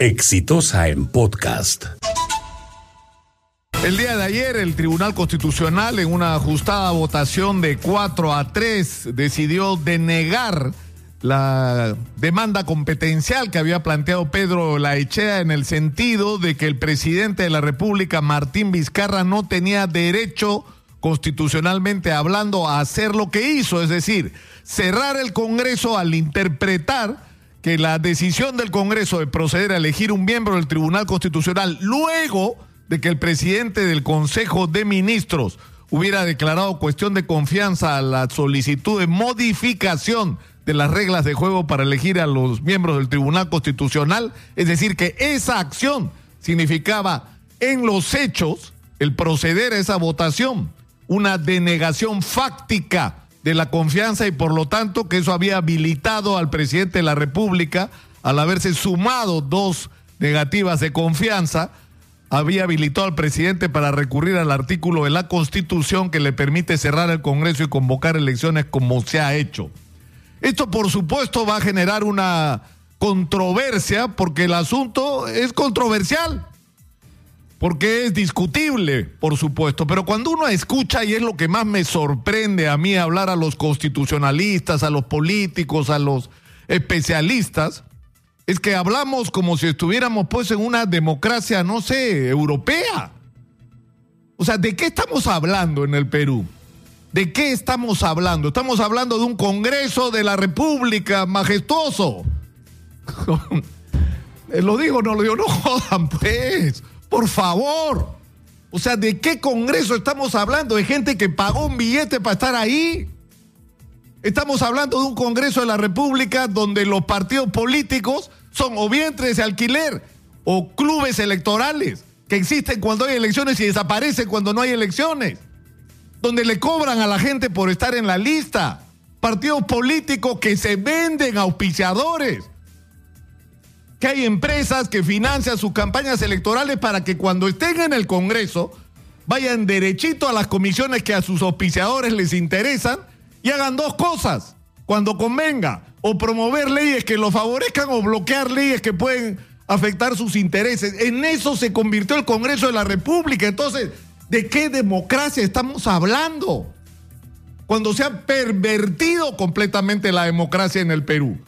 Exitosa en podcast. El día de ayer el Tribunal Constitucional en una ajustada votación de 4 a 3 decidió denegar la demanda competencial que había planteado Pedro Laechea en el sentido de que el presidente de la República, Martín Vizcarra, no tenía derecho constitucionalmente hablando a hacer lo que hizo, es decir, cerrar el Congreso al interpretar que la decisión del Congreso de proceder a elegir un miembro del Tribunal Constitucional luego de que el presidente del Consejo de Ministros hubiera declarado cuestión de confianza a la solicitud de modificación de las reglas de juego para elegir a los miembros del Tribunal Constitucional, es decir, que esa acción significaba en los hechos el proceder a esa votación, una denegación fáctica de la confianza y por lo tanto que eso había habilitado al presidente de la República, al haberse sumado dos negativas de confianza, había habilitado al presidente para recurrir al artículo de la Constitución que le permite cerrar el Congreso y convocar elecciones como se ha hecho. Esto por supuesto va a generar una controversia porque el asunto es controversial porque es discutible, por supuesto, pero cuando uno escucha, y es lo que más me sorprende a mí hablar a los constitucionalistas, a los políticos, a los especialistas, es que hablamos como si estuviéramos pues en una democracia, no sé, europea. O sea, ¿de qué estamos hablando en el Perú? ¿De qué estamos hablando? Estamos hablando de un Congreso de la República majestuoso. lo digo, no lo digo, no jodan pues. Por favor. O sea, ¿de qué Congreso estamos hablando? ¿De gente que pagó un billete para estar ahí? Estamos hablando de un Congreso de la República donde los partidos políticos son o vientres de alquiler o clubes electorales que existen cuando hay elecciones y desaparecen cuando no hay elecciones. Donde le cobran a la gente por estar en la lista. Partidos políticos que se venden a auspiciadores que hay empresas que financian sus campañas electorales para que cuando estén en el Congreso vayan derechito a las comisiones que a sus auspiciadores les interesan y hagan dos cosas cuando convenga, o promover leyes que lo favorezcan o bloquear leyes que pueden afectar sus intereses. En eso se convirtió el Congreso de la República. Entonces, ¿de qué democracia estamos hablando? Cuando se ha pervertido completamente la democracia en el Perú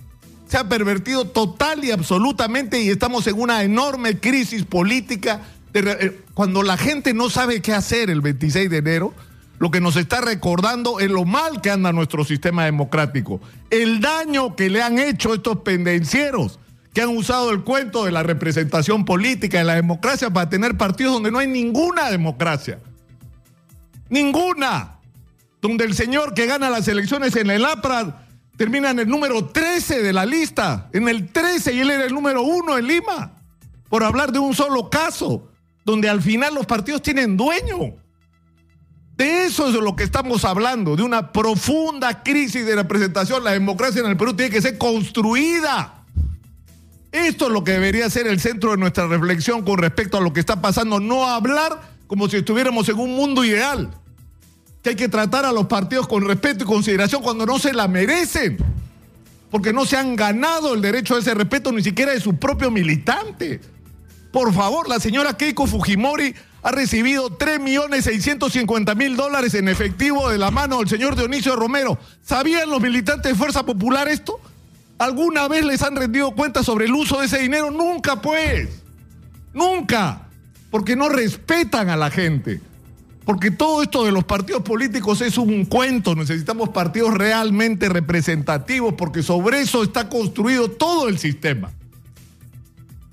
se ha pervertido total y absolutamente y estamos en una enorme crisis política. Eh, cuando la gente no sabe qué hacer el 26 de enero, lo que nos está recordando es lo mal que anda nuestro sistema democrático, el daño que le han hecho estos pendencieros que han usado el cuento de la representación política, de la democracia, para tener partidos donde no hay ninguna democracia. Ninguna. Donde el señor que gana las elecciones en el APRA termina en el número 13 de la lista, en el 13 y él era el número 1 en Lima, por hablar de un solo caso, donde al final los partidos tienen dueño. De eso es de lo que estamos hablando, de una profunda crisis de representación. La democracia en el Perú tiene que ser construida. Esto es lo que debería ser el centro de nuestra reflexión con respecto a lo que está pasando, no hablar como si estuviéramos en un mundo ideal que hay que tratar a los partidos con respeto y consideración cuando no se la merecen, porque no se han ganado el derecho a ese respeto ni siquiera de su propio militante. Por favor, la señora Keiko Fujimori ha recibido 3.650.000 dólares en efectivo de la mano del señor Dionisio Romero. ¿Sabían los militantes de Fuerza Popular esto? ¿Alguna vez les han rendido cuenta sobre el uso de ese dinero? Nunca, pues. Nunca. Porque no respetan a la gente. Porque todo esto de los partidos políticos es un cuento, necesitamos partidos realmente representativos porque sobre eso está construido todo el sistema.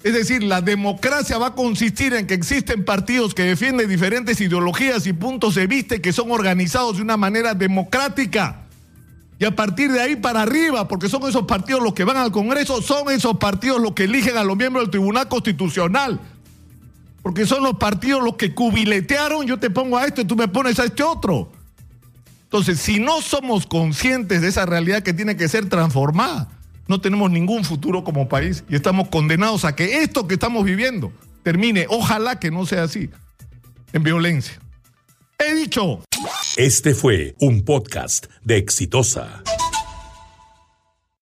Es decir, la democracia va a consistir en que existen partidos que defienden diferentes ideologías y puntos de vista que son organizados de una manera democrática. Y a partir de ahí para arriba, porque son esos partidos los que van al Congreso, son esos partidos los que eligen a los miembros del Tribunal Constitucional porque son los partidos los que cubiletearon, yo te pongo a este, tú me pones a este otro. Entonces, si no somos conscientes de esa realidad que tiene que ser transformada, no tenemos ningún futuro como país y estamos condenados a que esto que estamos viviendo termine, ojalá que no sea así, en violencia. He dicho. Este fue un podcast de Exitosa.